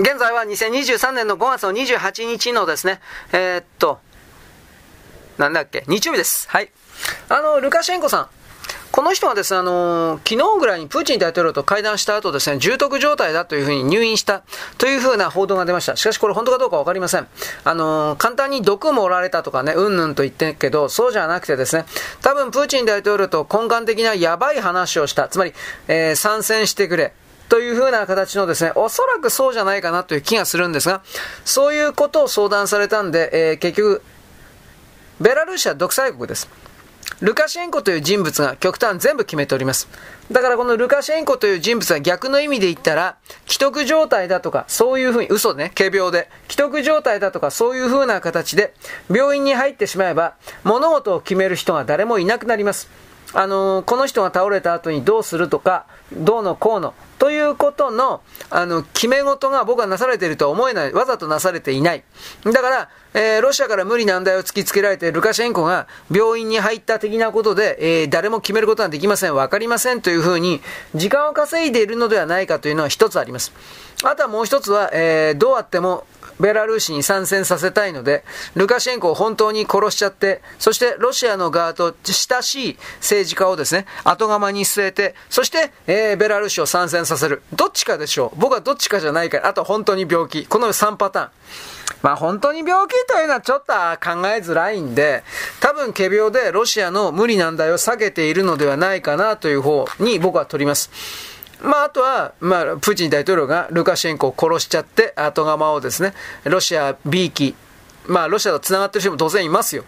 現在は2023年の5月の28日のですね、えー、っと、なんだっけ、日曜日です。はい。あの、ルカシェンコさん。この人はですね、あのー、昨日ぐらいにプーチン大統領と会談した後ですね、重篤状態だというふうに入院したというふうな報道が出ました。しかしこれ本当かどうかわかりません。あのー、簡単に毒もおられたとかね、うんぬんと言ってるけど、そうじゃなくてですね、多分プーチン大統領と根幹的なやばい話をした。つまり、えー、参戦してくれ。というふうな形のですね、おそらくそうじゃないかなという気がするんですが、そういうことを相談されたんで、えー、結局、ベラルーシは独裁国です。ルカシェンコという人物が極端全部決めております。だからこのルカシェンコという人物は逆の意味で言ったら、既得状態だとか、そういうふうに、嘘ね、仮病で、既得状態だとか、そういうふうな形で、病院に入ってしまえば、物事を決める人が誰もいなくなります。あのー、この人が倒れた後にどうするとか、どうのこうの、ということの、あの、決め事が僕はなされているとは思えない。わざとなされていない。だから、えー、ロシアから無理難題を突きつけられて、ルカシェンコが病院に入った的なことで、えー、誰も決めることができません。わかりませんというふうに、時間を稼いでいるのではないかというのは一つあります。あとはもう一つは、えー、どうあっても、ベラルーシに参戦させたいので、ルカシェンコを本当に殺しちゃって、そしてロシアの側と親しい政治家をですね、後釜に据えて、そして、えー、ベラルーシを参戦させる。どっちかでしょう。僕はどっちかじゃないから、あと本当に病気。この3パターン。まあ本当に病気というのはちょっと考えづらいんで、多分仮病でロシアの無理難題を避けているのではないかなという方に僕は取ります。まあ、あとは、まあ、プーチン大統領がルカシェンコを殺しちゃって、後釜をですね、ロシア B 機、まあ、ロシアと繋がってる人も当然いますよ。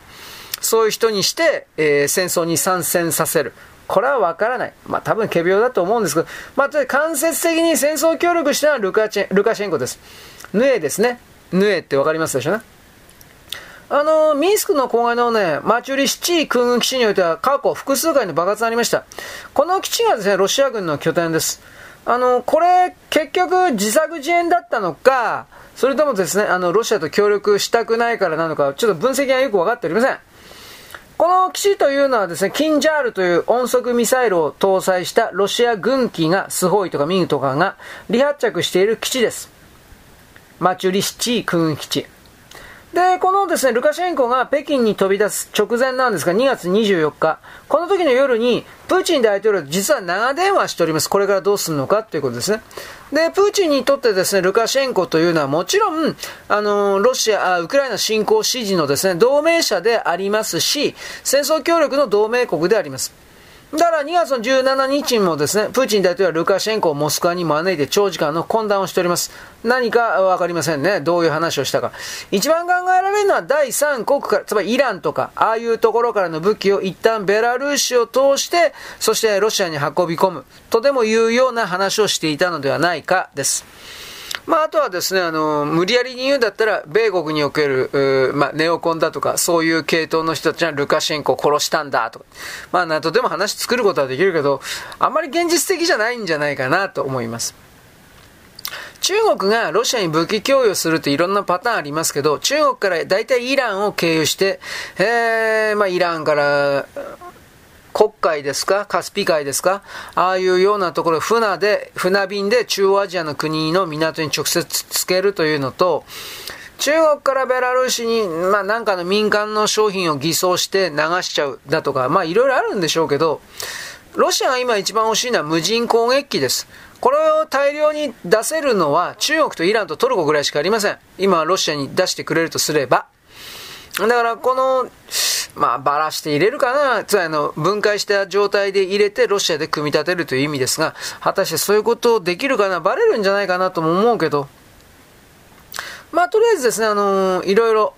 そういう人にして、えー、戦争に参戦させる。これはわからない。まあ、多分、仮病だと思うんですけど、まあ、間接的に戦争協力したのはルカチェルカシェンコです。ヌエですね。ヌエってわかりますでしょうね。あの、ミンスクの郊外のね、マチュリシチ空軍基地においては過去複数回の爆発がありました。この基地がですね、ロシア軍の拠点です。あの、これ、結局自作自演だったのか、それともですね、あの、ロシアと協力したくないからなのか、ちょっと分析がよくわかっておりません。この基地というのはですね、キンジャールという音速ミサイルを搭載したロシア軍機が、スホイとかミンとかが離発着している基地です。マチュリシチ空軍基地。で、このですね、ルカシェンコが北京に飛び出す直前なんですが、2月24日、この時の夜に、プーチン大統領実は長電話しております。これからどうするのかということですね。で、プーチンにとってですね、ルカシェンコというのはもちろん、あの、ロシア、ウクライナ侵攻支持のですね、同盟者でありますし、戦争協力の同盟国であります。だから2月の17日にもですね、プーチン大統領はルカシェンコをモスクワに招いて長時間の懇談をしております。何かわかりませんね。どういう話をしたか。一番考えられるのは第三国から、つまりイランとか、ああいうところからの武器を一旦ベラルーシを通して、そしてロシアに運び込む、とでもいうような話をしていたのではないかです。まあ、あとはですね、あの、無理やりに言うんだったら、米国における、まあ、ネオコンだとか、そういう系統の人たちはルカシェンコを殺したんだとか、まあ、なんとでも話作ることはできるけど、あんまり現実的じゃないんじゃないかなと思います。中国がロシアに武器供与するといろんなパターンありますけど、中国から大体イランを経由して、えー、まあ、イランから、黒海ですか？カスピ海ですか？ああいうようなところ、船で、船便で中央アジアの国の港に直接つけるというのと、中国からベラルーシに、まあなんかの民間の商品を偽装して流しちゃうだとか、まあいろいろあるんでしょうけど、ロシアが今一番欲しいのは無人攻撃機です。これを大量に出せるのは中国とイランとトルコぐらいしかありません。今ロシアに出してくれるとすれば。だからこの、まあ、ばらして入れるかな、つまりあの、分解した状態で入れてロシアで組み立てるという意味ですが、果たしてそういうことできるかな、ばれるんじゃないかなとも思うけど、まあ、とりあえずですね、あのー、いろいろ、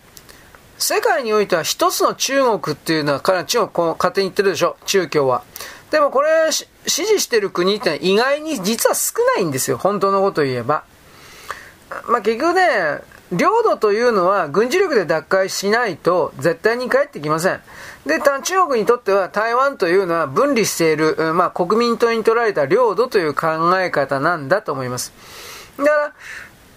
世界においては一つの中国っていうのは、彼は中国こう勝手に言ってるでしょ、中共は。でもこれ、支持してる国って意外に実は少ないんですよ、本当のことを言えば。まあ、結局ね、領土というのは軍事力で奪回しないと絶対に帰ってきません。で、中国にとっては台湾というのは分離している、まあ、国民党に取られた領土という考え方なんだと思います。だから、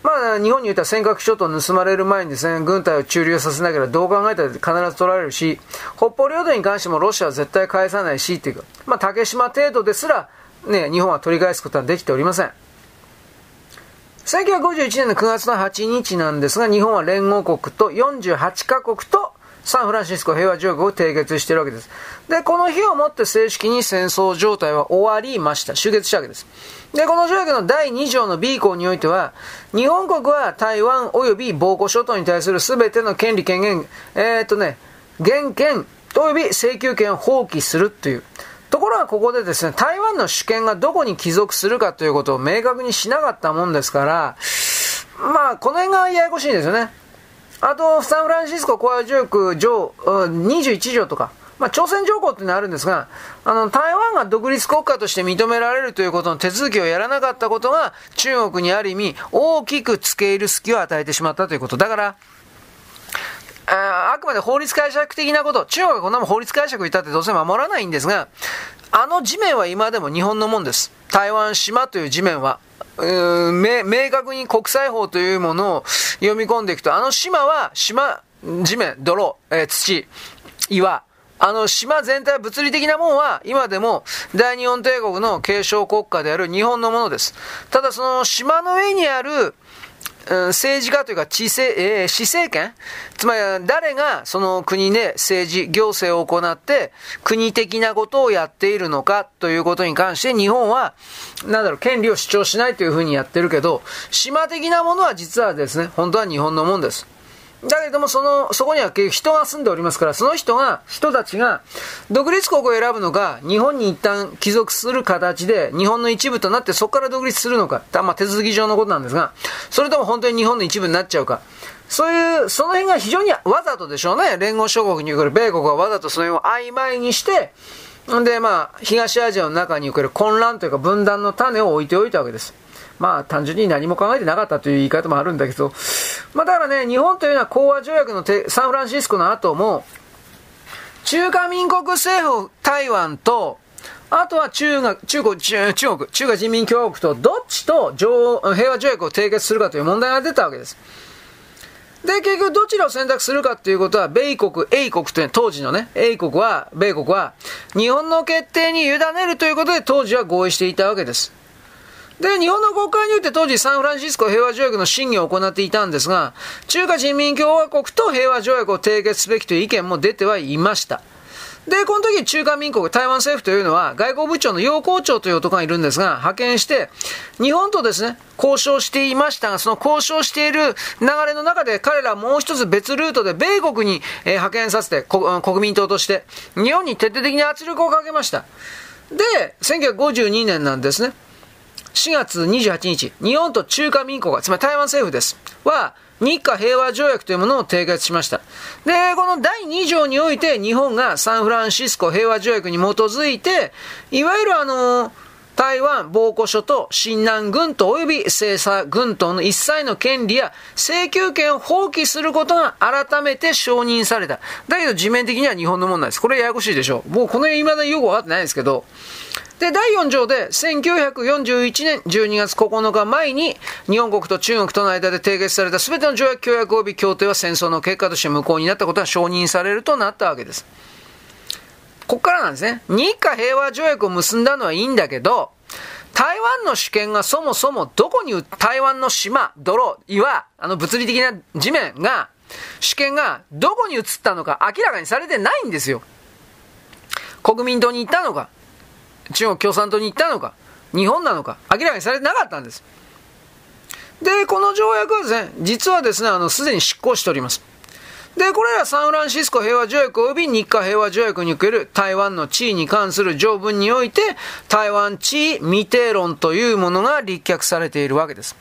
まあ、日本に言ったら尖閣諸島を盗まれる前にですね、軍隊を駐留させなければどう考えたら必ず取られるし、北方領土に関してもロシアは絶対返さないし、っていうか、まあ、竹島程度ですら、ね、日本は取り返すことはできておりません。1951年の9月の8日なんですが、日本は連合国と48カ国とサンフランシスコ平和条約を締結しているわけです。で、この日をもって正式に戦争状態は終わりました。終結したわけです。で、この条約の第2条の B 項においては、日本国は台湾及び防護諸島に対する全ての権利権限、えー、っとね、原権及び請求権を放棄するという。ところがここでですね、台湾の主権がどこに帰属するかということを明確にしなかったもんですから、まあ、この辺がややこしいんですよね。あと、サンフランシスココア条約上21条とか、まあ、朝鮮条項っていうのはあるんですが、あの、台湾が独立国家として認められるということの手続きをやらなかったことが、中国にある意味、大きく付け入る隙を与えてしまったということ。だから、ああくまで法律解釈的なこと、中国がこんなもん法律解釈言ったってどうせ守らないんですが、あの地面は今でも日本のもんです。台湾島という地面は。明明確に国際法というものを読み込んでいくと、あの島は島、地面、泥、えー、土、岩、あの島全体物理的なもんは今でも大日本帝国の継承国家である日本のものです。ただその島の上にある政治家というか知政、えー、市政権？つまり誰がその国で政治、行政を行って国的なことをやっているのかということに関して日本は、なんだろう、権利を主張しないというふうにやってるけど、島的なものは実はですね、本当は日本のもんです。だけども、その、そこには人が住んでおりますから、その人が、人たちが、独立国を選ぶのか、日本に一旦帰属する形で、日本の一部となって、そこから独立するのか、まあ、手続き上のことなんですが、それとも本当に日本の一部になっちゃうか。そういう、その辺が非常にわざとでしょうね。連合諸国における米国はわざとその辺を曖昧にして、んで、まあ、東アジアの中における混乱というか分断の種を置いておいたわけです。まあ単純に何も考えてなかったという言い方もあるんだけど、まあだからね、日本というのは講和条約のサンフランシスコの後も、中華民国政府台湾と、あとは中国、中国、中国、中華人民共和国とどっちと平和条約を締結するかという問題が出たわけです。で、結局どちらを選択するかっていうことは、米国、英国という、当時のね、英国は、米国は、日本の決定に委ねるということで当時は合意していたわけです。で、日本の国会において当時サンフランシスコ平和条約の審議を行っていたんですが、中華人民共和国と平和条約を締結すべきという意見も出てはいました。で、この時中華民国、台湾政府というのは外交部長の楊光長という男がいるんですが、派遣して、日本とですね、交渉していましたが、その交渉している流れの中で彼らはもう一つ別ルートで米国に、えー、派遣させて、国民党として、日本に徹底的に圧力をかけました。で、1952年なんですね。4月28日、日本と中華民国がつまり台湾政府です。は、日華平和条約というものを締結しました。で、この第2条において日本がサンフランシスコ平和条約に基づいて、いわゆるあの台湾防護所と新南軍と及び西査軍島の一切の権利や請求権を放棄することが改めて承認された。だけど地面的には日本のものなんです。これややこしいでしょう。もうこの辺未だによくわかってないですけど、で、第4条で、1941年12月9日前に、日本国と中国との間で締結された全ての条約、協約及び協定は戦争の結果として無効になったことが承認されるとなったわけです。こっからなんですね。日華平和条約を結んだのはいいんだけど、台湾の主権がそもそもどこに、台湾の島、泥、岩、あの物理的な地面が、主権がどこに移ったのか明らかにされてないんですよ。国民党に行ったのか、中国共産党に行ったのか、日本なのか、明らかにされてなかったんです。で、この条約はですね、実はですね、あの、すでに執行しております。で、これらサンフランシスコ平和条約及び日華平和条約における台湾の地位に関する条文において、台湾地位未定論というものが立脚されているわけです。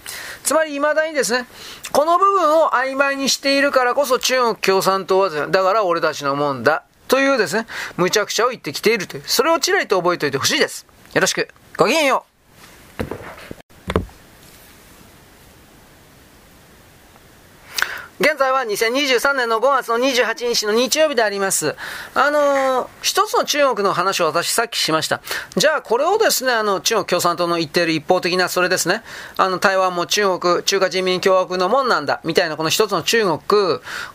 つまり未だにですね、この部分を曖昧にしているからこそ中国共産党は、だから俺たちのもんだというですね、無茶苦茶を言ってきているという、それをちらりと覚えておいてほしいです。よろしく。ごきげんよう。現在は2023年の5月の28日の日曜日であります。あのー、一つの中国の話を私さっきしました。じゃあこれをですね、あの、中国共産党の言っている一方的な、それですね、あの、台湾も中国、中華人民共和国のもんなんだ、みたいなこの一つの中国、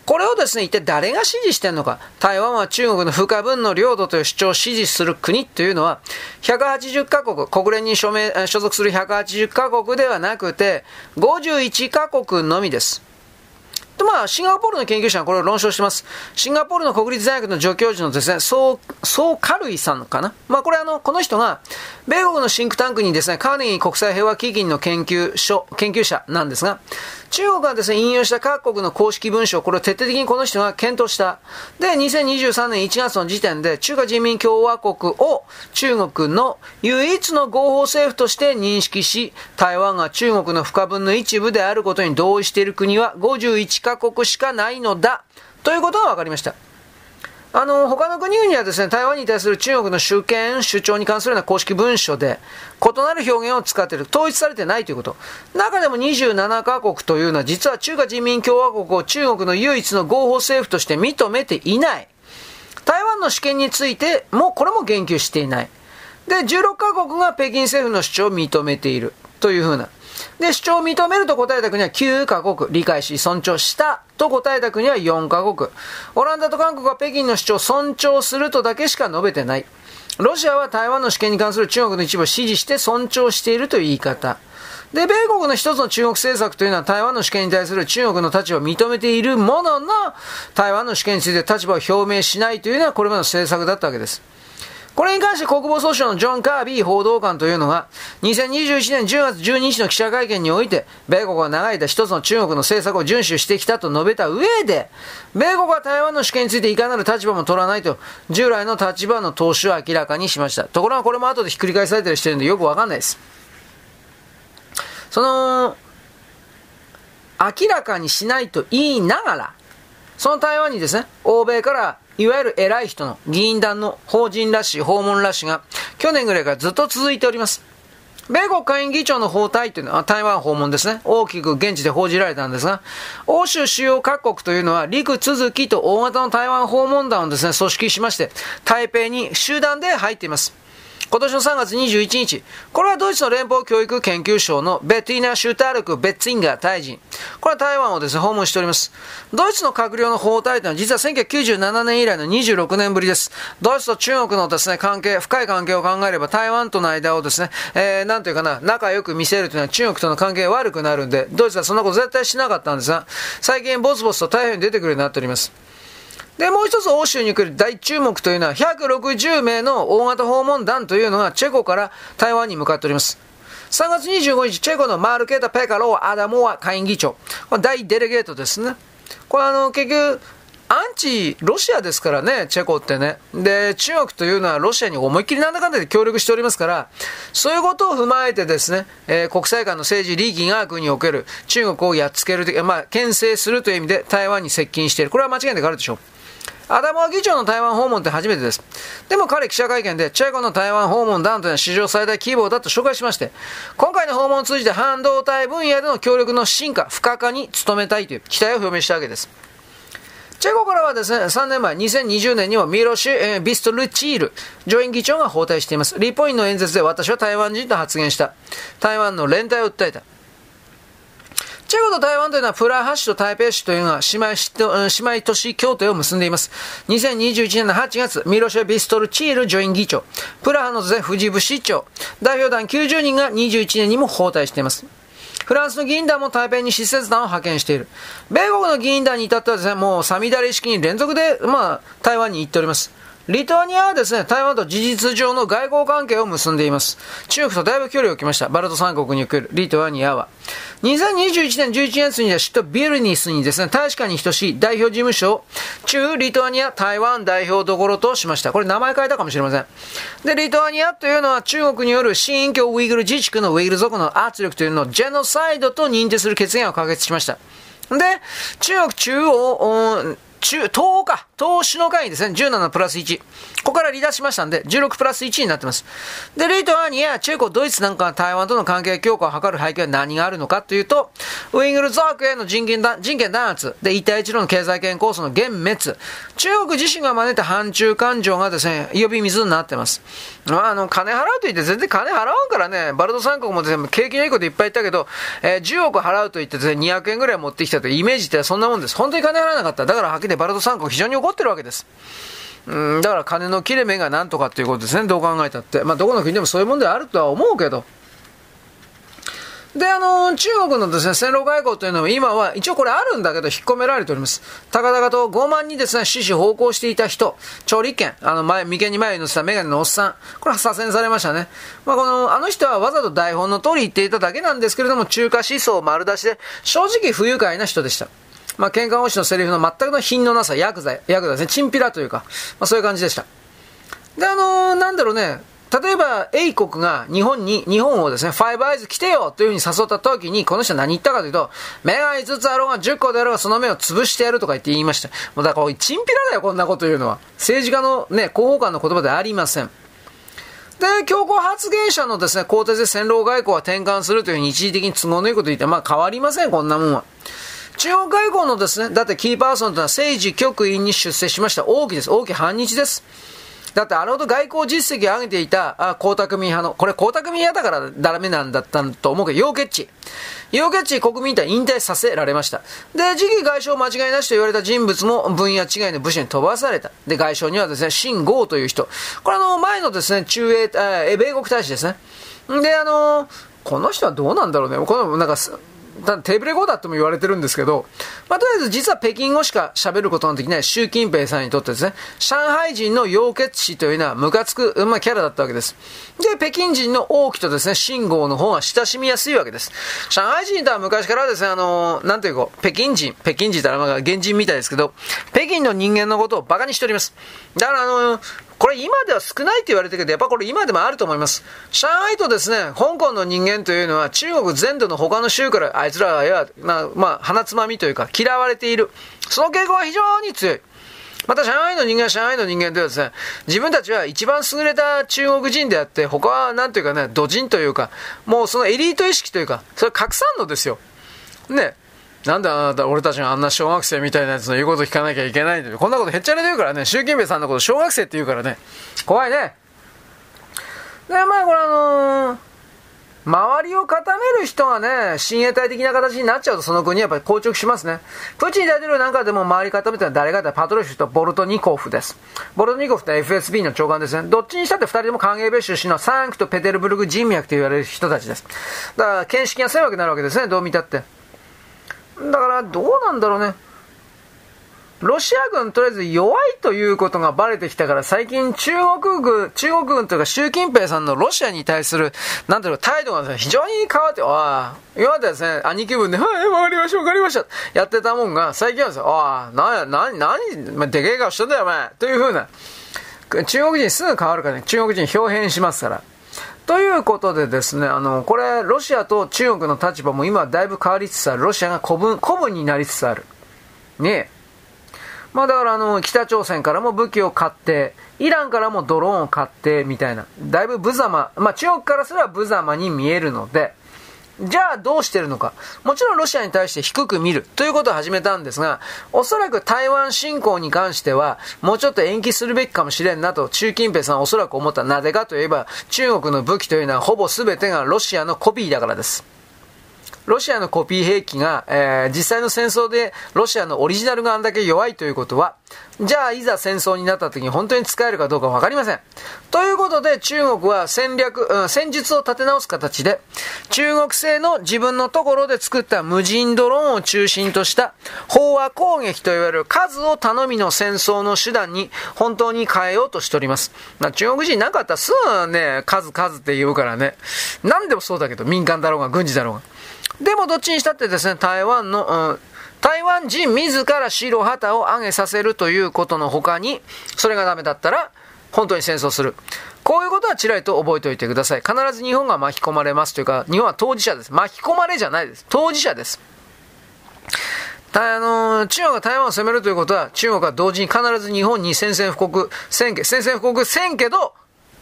これをですね、一体誰が支持してんのか。台湾は中国の不可分の領土という主張を支持する国というのは、180カ国、国連に署名、所属する180カ国ではなくて、51カ国のみです。で、まあ、シンガポールの研究者はこれを論証してます。シンガポールの国立大学の助教授のですね、ソー、ソーカルイさんかな？まあ、これあの、この人が、米国のシンクタンクにですね、カーネギー国際平和基金の研究所、研究者なんですが、中国がですね、引用した各国の公式文書、これを徹底的にこの人が検討した。で、2023年1月の時点で、中華人民共和国を中国の唯一の合法政府として認識し、台湾が中国の不可分の一部であることに同意している国は51カ国しかないのだ。ということが分かりました。あの、他の国々はですね、台湾に対する中国の主権、主張に関するような公式文書で、異なる表現を使っている。統一されてないということ。中でも27カ国というのは、実は中華人民共和国を中国の唯一の合法政府として認めていない。台湾の主権についても、これも言及していない。で、16カ国が北京政府の主張を認めている。というふうな。で、主張を認めると答えた国は9カ国、理解し、尊重したと答えた国は4カ国。オランダと韓国は北京の主張を尊重するとだけしか述べてない。ロシアは台湾の主権に関する中国の一部を支持して尊重しているという言い方。で、米国の一つの中国政策というのは台湾の主権に対する中国の立場を認めているものの、台湾の主権について立場を表明しないというのはこれまでの政策だったわけです。これに関して国防総省のジョン・カービー報道官というのが、2021年10月12日の記者会見において、米国は長い間一つの中国の政策を遵守してきたと述べた上で、米国は台湾の主権についていかなる立場も取らないと、従来の立場の投資を明らかにしました。ところがこれも後でひっくり返されたりしてるんでよくわかんないです。その、明らかにしないと言いながら、その台湾にですね、欧米からいわゆる偉い人の議員団の法人らしい、訪問らしいが去年ぐらいからずっと続いております。米国下院議長の訪台というのは台湾訪問ですね。大きく現地で報じられたんですが、欧州主要各国というのは陸続きと大型の台湾訪問団をですね、組織しまして、台北に集団で入っています。今年の3月21日、これはドイツの連邦教育研究所のベティーナ・シュータールク・ベッツィンガー大臣。これは台湾をですね、訪問しております。ドイツの閣僚の訪台というのは実は1997年以来の26年ぶりです。ドイツと中国のですね、関係、深い関係を考えれば台湾との間をですね、えー、なんていうかな、仲良く見せるというのは中国との関係が悪くなるんで、ドイツはそんなこと絶対しなかったんですが、最近ボツボツと台湾に出てくるようになっております。で、もう一つ欧州に来る大注目というのは、160名の大型訪問団というのがチェコから台湾に向かっております。3月25日、チェコのマルケータ・ペカロー・アダモア下院議長。これ大デレゲートですね。これあの、結局、アンチロシアですからね、チェコってね。で、中国というのはロシアに思いっきりなんだかんだで協力しておりますから、そういうことを踏まえてですね、えー、国際間の政治、利益学における中国をやっつける、まあ、牽制するという意味で台湾に接近している。これは間違いなくあるでしょう。アダモア議長の台湾訪問って初めてです。でも彼記者会見で、チェコの台湾訪問団というのは史上最大規模だと紹介しまして、今回の訪問を通じて半導体分野での協力の進化、不可化に努めたいという期待を表明したわけです。チェコからはですね、3年前、2020年にもミロシュ、え、ビストルチール、上院議長が訪台しています。リポインの演説で私は台湾人と発言した。台湾の連帯を訴えた。チェコと台湾というのはプラハ市と台北市というのは姉妹姉妹都市協定を結んでいます。2021年の8月、ミロシェ・ビストルチール上院議長、プラハのゼ・フジブ市長、代表団90人が21年にも訪台しています。フランスの議員団も台北に施設団を派遣している。米国の議員団に至ってはですね、もうサミダレ式に連続で、まあ、台湾に行っております。リトアニアはですね、台湾と事実上の外交関係を結んでいます。中国とだいぶ距離を置きました。バルト三国におけるリトアニアは。2021年11月には首都ビルニスにですね、大使館に等しい代表事務所を中リトアニア台湾代表どころとしました。これ名前変えたかもしれません。で、リトアニアというのは中国による新印教ウイグル自治区のウイグル族の圧力というのをジェノサイドと認定する決議案を可決しました。で、中国中央中、東か、東首脳会ですね、17プラス1。ここから離脱しましたんで、16プラス1になってます。で、レイトアーニやチェコ、ドイツなんかが台湾との関係強化を図る背景は何があるのかというと、ウイングルザークへの人権弾圧、で、一帯一路の経済圏構想の幻滅、中国自身が招いた反中感情がですね、呼び水になってます。まあ、あの、金払うと言って全然金払わんからね、バルト三国も全部景気のいいこといっぱい言ったけど、えー、10億払うと言ってですね、200円ぐらい持ってきたというイメージってそんなもんです。本当に金払わなかった。だからはっきりバルト三国非常に怒ってるわけです。うん、だから金の切れ目がなんとかっていうことですね、どう考えたって。まあ、どこの国でもそういうもんであるとは思うけど。で、あの、中国のですね、戦狼外交というのは今は、一応これあるんだけど、引っ込められております。高々と傲慢にですね、死死奉公していた人、調理権、あの、前、眉間に前に乗せたメガネのおっさん、これは左遷されましたね。まあ、この、あの人はわざと台本の通り言っていただけなんですけれども、中華思想丸出しで、正直不愉快な人でした。まあ、喧嘩王子のセリフの全くの品のなさ、ヤクザ、ヤクザですね、チンピラというか、まあ、そういう感じでした。で、あのー、なんだろうね、例えば、英国が日本に、日本をですね、ファイブアイズ来てよというふうに誘った時に、この人は何言ったかというと、目が5つあろうが10個であろうがその目を潰してやるとか言って言いました。もうだから、チンピラだよ、こんなこと言うのは。政治家のね、広報官の言葉ではありません。で、強硬発言者のですね、鋼鉄で戦狼外交は転換するというふうに一時的に都合のいいこと言って、まあ変わりません、こんなもんは。中国外交のですね、だってキーパーソンというのは政治局員に出世しました。王毅です。王毅反日です。だってあれほど外交実績を上げていた、あ、江沢民派の、これ江沢民派だからダメなんだったと思うけど、楊潔チ。楊潔チ国民党引退させられました。で、次期外相間違いなしと言われた人物も分野違いの部署に飛ばされた。で、外相にはですね、秦剛という人。これあの、前のですね、中英、え米国大使ですね。で、あのこの人はどうなんだろうね。この、なんか、ただテーブル語だとも言われてるんですけど、まあ、とりあえず実は北京語しか喋ることのできない習近平さんにとってですね、上海人の楊潔氏というのはムカつく、まあ、キャラだったわけです。で、北京人の王毅とですね、信号の方は親しみやすいわけです。上海人とは昔からですね、あのー、なんていうか、北京人、北京人ってまあ原人みたいですけど、北京の人間のことを馬鹿にしております。だからあのこれ今では少ないって言われてるけど、やっぱこれ今でもあると思います。上海とですね、香港の人間というのは中国全土の他の州からあいつらは、まあ、まあ、鼻つまみというか嫌われている。その傾向は非常に強い。また上海の人間は上海の人間ではですね、自分たちは一番優れた中国人であって、他はなんていうかね、土人というか、もうそのエリート意識というか、それ拡散のですよ。ね。なんであなた、俺たちがあんな小学生みたいなやつの言うこと聞かなきゃいけないんだよ。こんなことへっちゃらで言うからね、習近平さんのこと小学生って言うからね、怖いね。で、まあこれあのー、周りを固める人がね、親衛隊的な形になっちゃうとその国はやっぱり硬直しますね。プーチン大統領なんかでも周り固めたのは誰かってパトロシュとボルトニコフです。ボルトニコフって FSB の長官ですね。どっちにしたって二人とも歓迎米出身のサンクトペテルブルク人脈と言われる人たちです。だから、見識が狭くなるわけですね、どう見たって。だからどうなんだろうね。ロシア軍とりあえず弱いということがバレてきたから最近中国軍、中国軍というか習近平さんのロシアに対する、なんていうか態度が非常に変わって、ああ、今までですね、兄貴分で、はい、わかりました、わかりました、やってたもんが、最近はですね、ああ、な、な、なに、ま、でけえ顔してんだよ、お前、というふうな、中国人すぐ変わるからね、中国人表変しますから。ということでですね、あの、これ、ロシアと中国の立場も今だいぶ変わりつつある。ロシアが古文、古文になりつつある。ねまあだからあの、北朝鮮からも武器を買って、イランからもドローンを買って、みたいな。だいぶ無様、まあ中国からすれば無様に見えるので、じゃあどうしてるのか。もちろんロシアに対して低く見るということを始めたんですが、おそらく台湾侵攻に関しては、もうちょっと延期するべきかもしれんなと、習近平さんはおそらく思った。なぜかといえば、中国の武器というのはほぼ全てがロシアのコピーだからです。ロシアのコピー兵器が、えー、実際の戦争でロシアのオリジナルがあんだけ弱いということは、じゃあいざ戦争になった時に本当に使えるかどうかわかりません。ということで中国は戦略、うん、戦術を立て直す形で、中国製の自分のところで作った無人ドローンを中心とした飽和攻撃といわれる数を頼みの戦争の手段に本当に変えようとしております。ま、中国人なんかあったらすぐね、数数って言うからね、何でもそうだけど民間だろうが軍事だろうが。でもどっちにしたってですね、台湾の、うん、台湾人自ら白旗を上げさせるということの他に、それがダメだったら、本当に戦争する。こういうことはちらりと覚えておいてください。必ず日本が巻き込まれますというか、日本は当事者です。巻き込まれじゃないです。当事者です。あの中国が台湾を攻めるということは、中国は同時に必ず日本に宣戦布告、宣言、宣戦布告せんけど、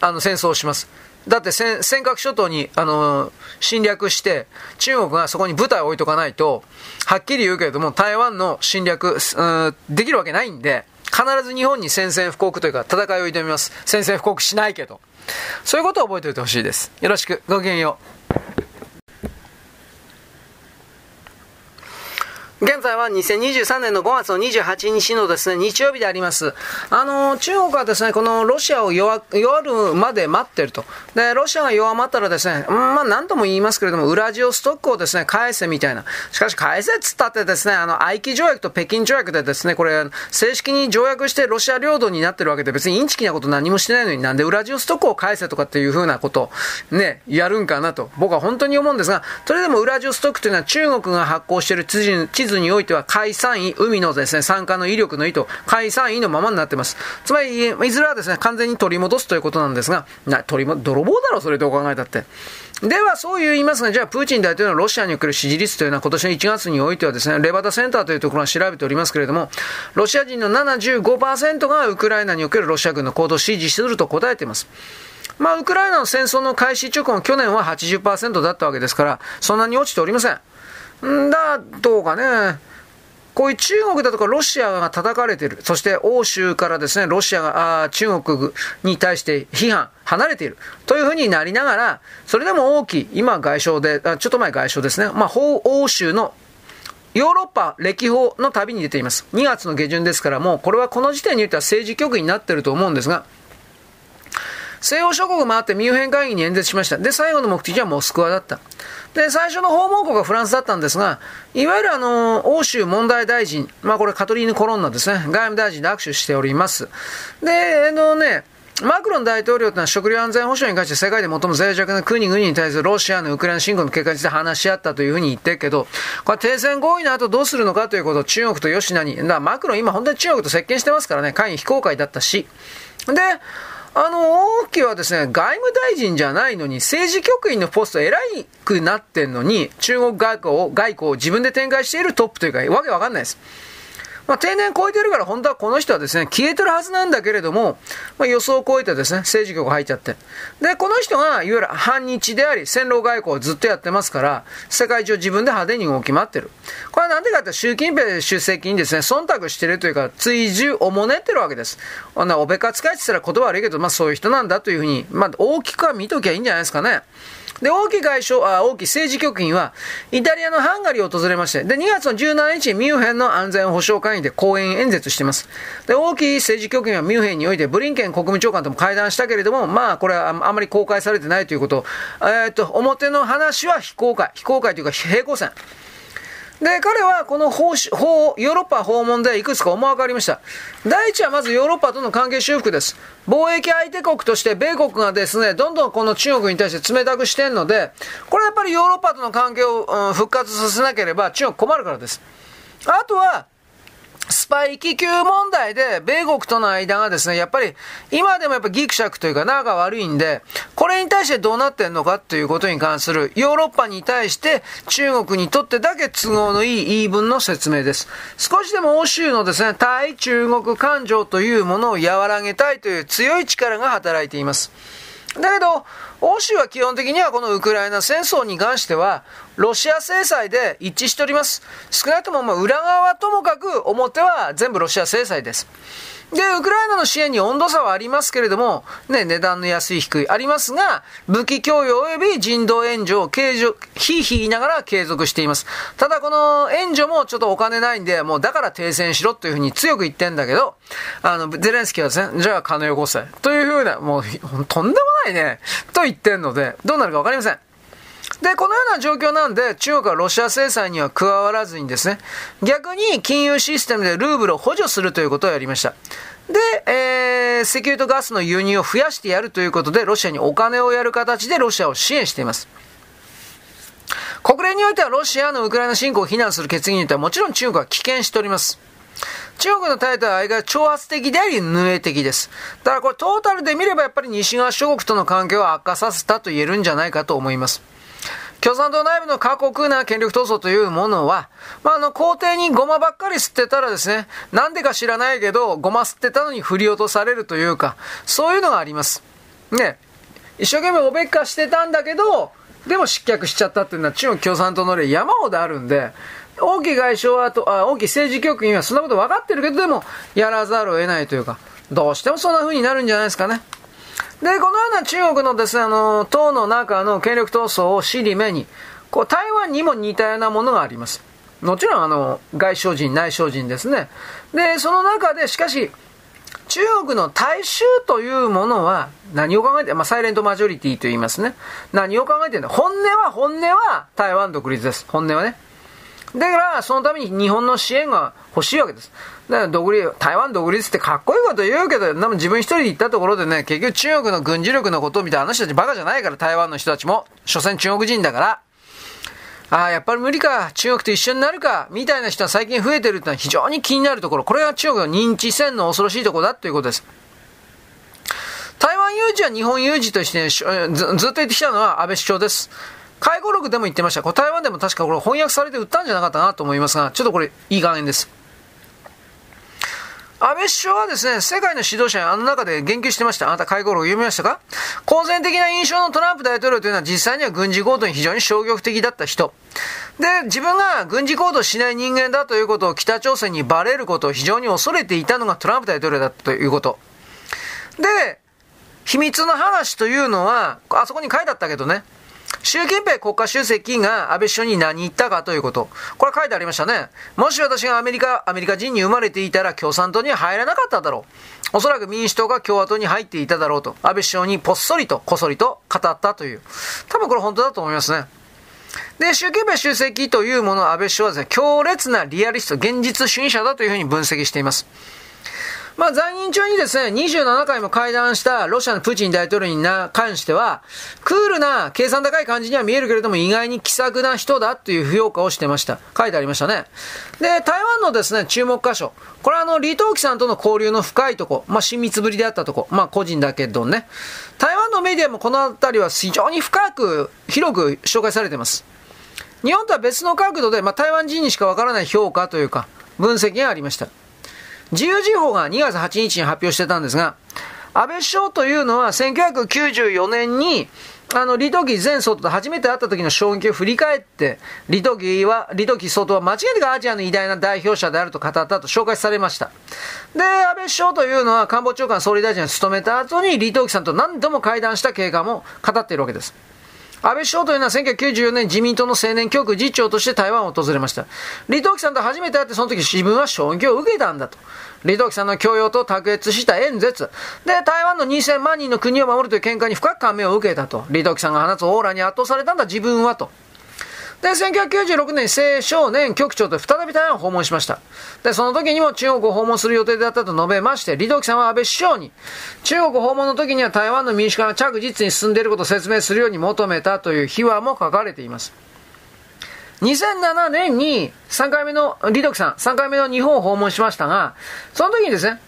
あの、戦争をします。だって尖閣諸島に、あの侵略して、中国がそこに部隊を置いとかないと、はっきり言うけれども、台湾の侵略、できるわけないんで、必ず日本に宣戦布告というか、戦いを挑みます。宣戦布告しないけど。そういうことを覚えておいてほしいです。よろしく。ごきげんよう。現在は2023年の5月の28日のですね、日曜日であります。あの、中国はですね、このロシアを弱弱るまで待ってると。で、ロシアが弱まったらですね、まあ何とも言いますけれども、ウラジオストックをですね、返せみたいな。しかし返せっつったってですね、あの、愛機条約と北京条約でですね、これ、正式に条約してロシア領土になってるわけで、別にインチキなこと何もしてないのになんでウラジオストックを返せとかっていうふうなことね、やるんかなと、僕は本当に思うんですが、それでもウラジオストックというのは中国が発行している地図図においては海産位、海のですね、酸化の威力の意図、海産位のままになってます。つまり、いずれはですね、完全に取り戻すということなんですが、な、取りも、泥棒だろ、それどう考えたって。では、そう言いますが、じゃあ、プーチン大統領のロシアにおける支持率というのは、今年の1月においてはですね、レバダセンターというところが調べておりますけれども、ロシア人の75%がウクライナにおけるロシア軍の行動を支持すると答えています。まあ、ウクライナの戦争の開始直後、去年は80%だったわけですから、そんなに落ちておりません。んだ、どうかね。こういう中国だとかロシアが叩かれている。そして欧州からですね、ロシアが、あ中国に対して批判、離れている。というふうになりながら、それでも大きい、今外相で、あちょっと前外相ですね。まあ、欧州のヨーロッパ歴訪の旅に出ています。2月の下旬ですから、もうこれはこの時点においては政治局になってると思うんですが、西欧諸国回ってミュンヘン会議に演説しました。で、最後の目的はモスクワだった。で、最初の訪問国はフランスだったんですが、いわゆるあの、欧州問題大臣、まあこれカトリーヌ・コロンナですね、外務大臣で握手しております。で、あのね、マクロン大統領というのは食料安全保障に関して世界で最も脆弱な国々に対するロシアのウクライナ侵攻の結果について話し合ったというふうに言ってるけど、これ停戦合意の後どうするのかということを中国と吉野に、だマクロン今本当に中国と接見してますからね、会議非公開だったし。で、あの、王毅はですね、外務大臣じゃないのに、政治局員のポスト偉くなってんのに、中国外交を外交を自分で展開しているトップというか、わけわかんないです。まあ、定年超えてるから本当はこの人はですね、消えてるはずなんだけれども、まあ、予想を超えてですね、政治局入っちゃって。で、この人が、いわゆる反日であり、戦狼外交をずっとやってますから、世界中自分で派手に動き回ってる。これはなんでかって習近平主席にですね、忖度してるというか、追従をもねってるわけです。あんな、おべか使いって言ったら言葉悪いけど、まあそういう人なんだというふうに、まあ大きくは見ときゃいいんじゃないですかね。で、王毅外相、あ、王毅政治局員は、イタリアのハンガリーを訪れまして、で、2月の17日に、ミュンヘンの安全保障会議で講演演説しています。で、王毅政治局員はミュンヘンにおいて、ブリンケン国務長官とも会談したけれども、まあ、これはあまり公開されてないということ、えー、っと、表の話は非公開、非公開というか、平行線。で、彼はこの法法ヨーロッパ訪問でいくつか思惑ありました。第一はまずヨーロッパとの関係修復です。貿易相手国として米国がですね、どんどんこの中国に対して冷たくしてるので、これやっぱりヨーロッパとの関係を、うん、復活させなければ中国困るからです。あとは、スパイ気球問題で、米国との間がですね、やっぱり、今でもやっぱギクシャクというか仲悪いんで、これに対してどうなってんのかということに関する、ヨーロッパに対して中国にとってだけ都合のいい言い分の説明です。少しでも欧州のですね、対中国感情というものを和らげたいという強い力が働いています。だけど、欧州は基本的にはこのウクライナ戦争に関しては、ロシア制裁で一致しております。少なくともま裏側はともかく表は全部ロシア制裁です。で、ウクライナの支援に温度差はありますけれども、ね、値段の安い低いありますが、武器供与及び人道援助を継続、ひいひい言いながら継続しています。ただこの援助もちょっとお金ないんで、もうだから停戦しろというふうに強く言ってんだけど、あの、ゼレンスキーはですね、じゃあ金をよこせ。というふうな、もう、とんでもないね、と言ってんので、どうなるかわかりません。で、このような状況なんで、中国はロシア制裁には加わらずにですね、逆に金融システムでルーブルを補助するということをやりました。で、えー、石油とガスの輸入を増やしてやるということで、ロシアにお金をやる形でロシアを支援しています。国連においてはロシアのウクライナ侵攻を非難する決議によってはもちろん中国は棄権しております。中国の態度は相変挑発的であり、ヌエ的です。だからこれトータルで見ればやっぱり西側諸国との関係を悪化させたと言えるんじゃないかと思います。共産党内部の過酷な権力闘争というものは、まあ、あの、皇帝にゴマばっかり吸ってたらですね、なんでか知らないけど、ゴマ吸ってたのに振り落とされるというか、そういうのがあります。ね。一生懸命おべっかしてたんだけど、でも失脚しちゃったっていうのは中国共産党の例山ほどあるんで、王毅外相はと、あ王毅政治局員はそんなこと分かってるけど、でも、やらざるを得ないというか、どうしてもそんな風になるんじゃないですかね。で、このような中国のですね、あの、党の中の権力闘争を知り目に、こう、台湾にも似たようなものがあります。もちろん、あの、外相人、内相人ですね。で、その中で、しかし、中国の大衆というものは何を考えて、まあ、サイレントマジョリティと言いますね。何を考えてるんだ本音は、本音は台湾独立です。本音はね。だから、そのために日本の支援が欲しいわけです。だから独立、台湾独立ってかっこいいこと言うけど、でも自分一人で行ったところでね、結局中国の軍事力のことを見て、あの人たちバカじゃないから、台湾の人たちも。所詮中国人だから。ああ、やっぱり無理か、中国と一緒になるか、みたいな人は最近増えてるってのは非常に気になるところ。これが中国の認知戦の恐ろしいところだということです。台湾有事は日本有事として、ずずっと言ってきたのは安倍首相です。介護録でも言ってました。これ台湾でも確かこれ翻訳されて売ったんじゃなかったなと思いますが、ちょっとこれいい加減です。安倍首相はですね、世界の指導者にあの中で言及してました。あなた介護録読みましたか？公然的な印象のトランプ大統領というのは実際には軍事行動に非常に消極的だった人。で、自分が軍事行動しない人間だということを北朝鮮にバレることを非常に恐れていたのがトランプ大統領だったということ。で、秘密の話というのは、あそこに書いてあったけどね、習近平国家主席が安倍首相に何言ったかということ。これ書いてありましたね。もし私がアメリカ、アメリカ人に生まれていたら共産党には入らなかっただろう。おそらく民主党が共和党に入っていただろうと。安倍首相にぽっそりと、こそりと語ったという。多分これ本当だと思いますね。で、習近平主席というものを安倍首相はですね、強烈なリアリスト、現実主義者だというふうに分析しています。まあ、在任中にですね、27回も会談したロシアのプーチン大統領にな関しては、クールな計算高い感じには見えるけれども、意外に気さくな人だという評価をしてました。書いてありましたね。で、台湾のですね、注目箇所。これはあの、李登輝さんとの交流の深いとこ、まあ、親密ぶりであったとこ、まあ、個人だけどね。台湾のメディアもこの辺りは非常に深く、広く紹介されています。日本とは別の角度で、まあ、台湾人にしかわからない評価というか、分析がありました。自由時報が2月8日に発表してたんですが、安倍首相というのは1994年に、あの、李登輝前総統と初めて会った時の衝撃を振り返って、李登輝は、李登輝総統は間違いなくアジアの偉大な代表者であると語ったと紹介されました。で、安倍首相というのは官房長官総理大臣を務めた後に李登輝さんと何度も会談した経過も語っているわけです。安倍首相というのは1994年自民党の青年局次長として台湾を訪れました。李登輝さんと初めて会ってその時自分は衝撃を受けたんだと。李登輝さんの教養と卓越した演説。で、台湾の2000万人の国を守るという見解に深く感銘を受けたと。李登輝さんが放つオーラに圧倒されたんだ自分はと。で、1996年、青少年局長と再び台湾を訪問しました。で、その時にも中国を訪問する予定だったと述べまして、李登輝さんは安倍首相に、中国訪問の時には台湾の民主化が着実に進んでいることを説明するように求めたという秘話も書かれています。2007年に3回目の、李登輝さん、3回目の日本を訪問しましたが、その時にですね、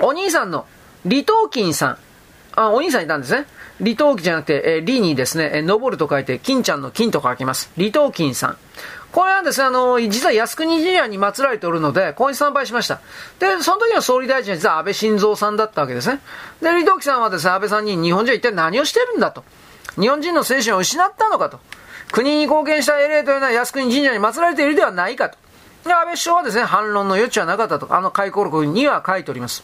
お兄さんの李登輝さん、あ、お兄さんいたんですね。李登輝じゃなくて、えー、李にですね、えー、登ると書いて、金ちゃんの金と書きます。李登輝さん。これはですね、あの、実は靖国神社に祀られておるので、ここに参拝しました。で、その時の総理大臣は実は安倍晋三さんだったわけですね。で、李登輝さんはですね、安倍さんに日本人は一体何をしてるんだと。日本人の精神を失ったのかと。国に貢献した英霊というのは靖国神社に祀られているではないかと。で、安倍首相はですね、反論の余地はなかったと。あの回顧録には書いております。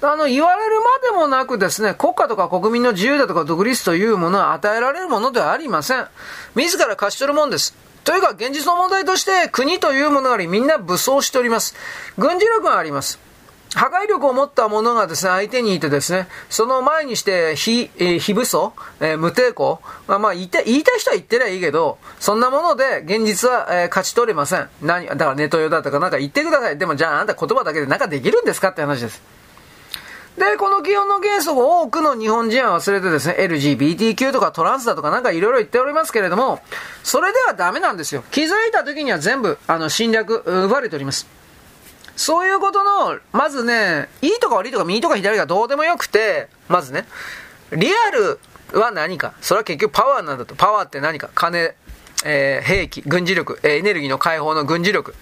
あの、言われるまでもなくですね、国家とか国民の自由だとか独立というものは与えられるものではありません。自ら勝ち取るもんです。というか、現実の問題として、国というものがあり、みんな武装しております。軍事力があります。破壊力を持った者がですね、相手にいてですね、その前にして、非、え非武装、えー、無抵抗、まあ、まあ言いたい、言いたい人は言ってりゃいいけど、そんなもので現実は、えー、勝ち取れません。何、だからネトヨだとかなんか言ってください。でもじゃああなた言葉だけでなんかできるんですかって話です。で、この気温の元素を多くの日本人は忘れてですね、LGBTQ とかトランスだとかなんかいろいろ言っておりますけれども、それではダメなんですよ。気づいた時には全部、あの、侵略、奪われております。そういうことの、まずね、いいとか悪いとか右とか左がどうでもよくて、まずね、リアルは何かそれは結局パワーなんだと。パワーって何か金、えー、兵器、軍事力え、エネルギーの解放の軍事力、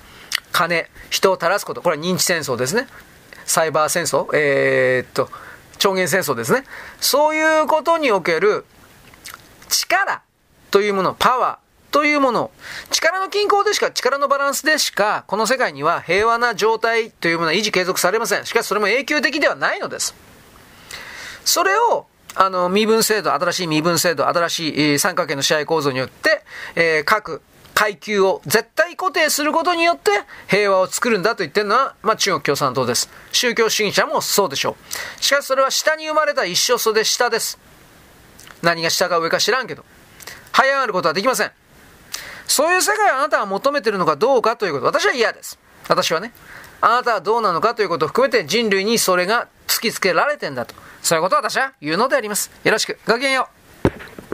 金、人を垂らすこと。これは認知戦争ですね。サイバー戦争、えー、っと、超限戦争ですね。そういうことにおける力というもの、パワーというもの、力の均衡でしか、力のバランスでしか、この世界には平和な状態というものは維持継続されません。しかしそれも永久的ではないのです。それを、あの、身分制度、新しい身分制度、新しい三角形の支配構造によって、えー、各階級を絶対固定することによって平和を作るんだと言ってるのは、まあ、中国共産党です。宗教主義者もそうでしょう。しかしそれは下に生まれた一緒そで下です。何が下か上か知らんけど。這い上がることはできません。そういう世界をあなたは求めてるのかどうかということ。私は嫌です。私はね。あなたはどうなのかということを含めて人類にそれが突きつけられてんだと。そういうことを私は言うのであります。よろしく。ごきげんよう。